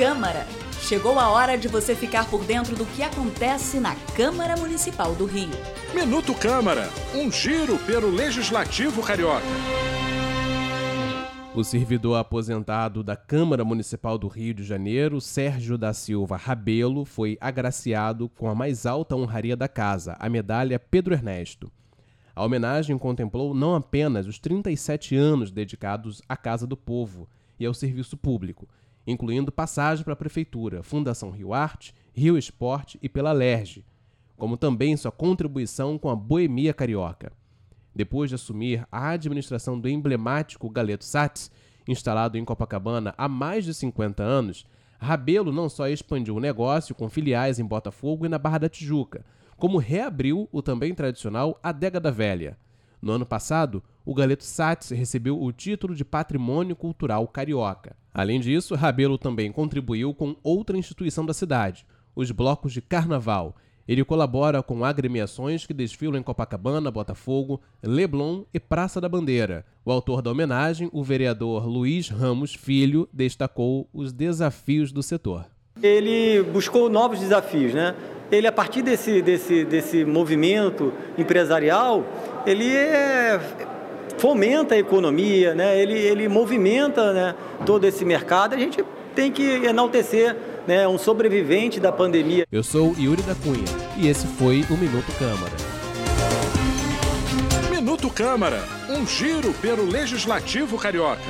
Câmara. Chegou a hora de você ficar por dentro do que acontece na Câmara Municipal do Rio. Minuto Câmara, um giro pelo Legislativo Carioca. O servidor aposentado da Câmara Municipal do Rio de Janeiro, Sérgio da Silva Rabelo, foi agraciado com a mais alta honraria da casa, a medalha Pedro Ernesto. A homenagem contemplou não apenas os 37 anos dedicados à Casa do Povo e ao serviço público, incluindo passagem para a Prefeitura, Fundação Rio Arte, Rio Esporte e pela LERJ, como também sua contribuição com a boemia carioca. Depois de assumir a administração do emblemático Galeto Sats, instalado em Copacabana há mais de 50 anos, Rabelo não só expandiu o negócio com filiais em Botafogo e na Barra da Tijuca, como reabriu o também tradicional Adega da Velha. No ano passado, o Galeto Sats recebeu o título de Patrimônio Cultural Carioca. Além disso, Rabelo também contribuiu com outra instituição da cidade, os blocos de carnaval. Ele colabora com agremiações que desfilam em Copacabana, Botafogo, Leblon e Praça da Bandeira. O autor da homenagem, o vereador Luiz Ramos Filho, destacou os desafios do setor. Ele buscou novos desafios, né? Ele, a partir desse, desse, desse movimento empresarial, ele é, fomenta a economia, né? ele, ele movimenta né, todo esse mercado. A gente tem que enaltecer né, um sobrevivente da pandemia. Eu sou Yuri da Cunha e esse foi o Minuto Câmara. Minuto Câmara, um giro pelo Legislativo Carioca.